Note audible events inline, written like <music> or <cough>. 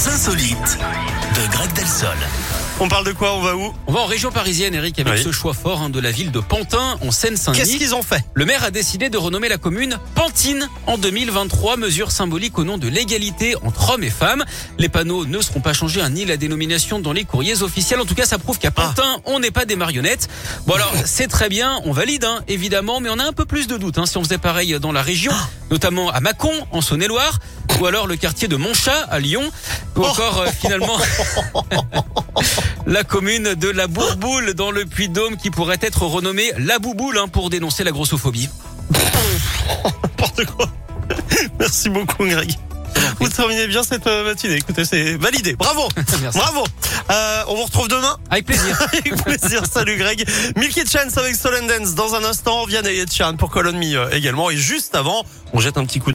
Les insolites de Greg Delsol. On parle de quoi On va où On va en région parisienne, Eric, avec Oui. ce choix fort hein, de la ville de Pantin, en Qu'est-ce Seine-Saint-Denis. qu'ils ont fait Le maire a décidé de renommer la commune Pantine en 2023, mesure symbolique au nom de l'égalité entre hommes et femmes. Les panneaux ne seront pas changés, hein, ni la dénomination dans les courriers officiels. En tout cas, ça prouve qu'à Pantin, on n'est pas des marionnettes. Bon alors, <laughs> c'est très bien, on valide, hein, évidemment, mais on a un peu plus de doutes hein, si on faisait pareil dans la région, notamment à Mâcon, en Saône-et-Loire, ou alors le quartier de Montchat, à Lyon, ou encore euh, finalement <laughs> la commune de la Bourboule dans le Puy-de-Dôme qui pourrait être renommée la Bouboule hein, pour dénoncer la grossophobie. <laughs> N'importe quoi. Merci beaucoup, Greg. Vous terminez bien cette euh, matinée. Écoutez, c'est validé. Bravo. <laughs> Merci. Bravo. Euh, on vous retrouve demain. Avec plaisir. Avec plaisir. Salut, Greg. Milky Chance avec Soul and Dance dans un instant. Vianney et Chan pour Colon Me également. Et juste avant, on jette un petit coup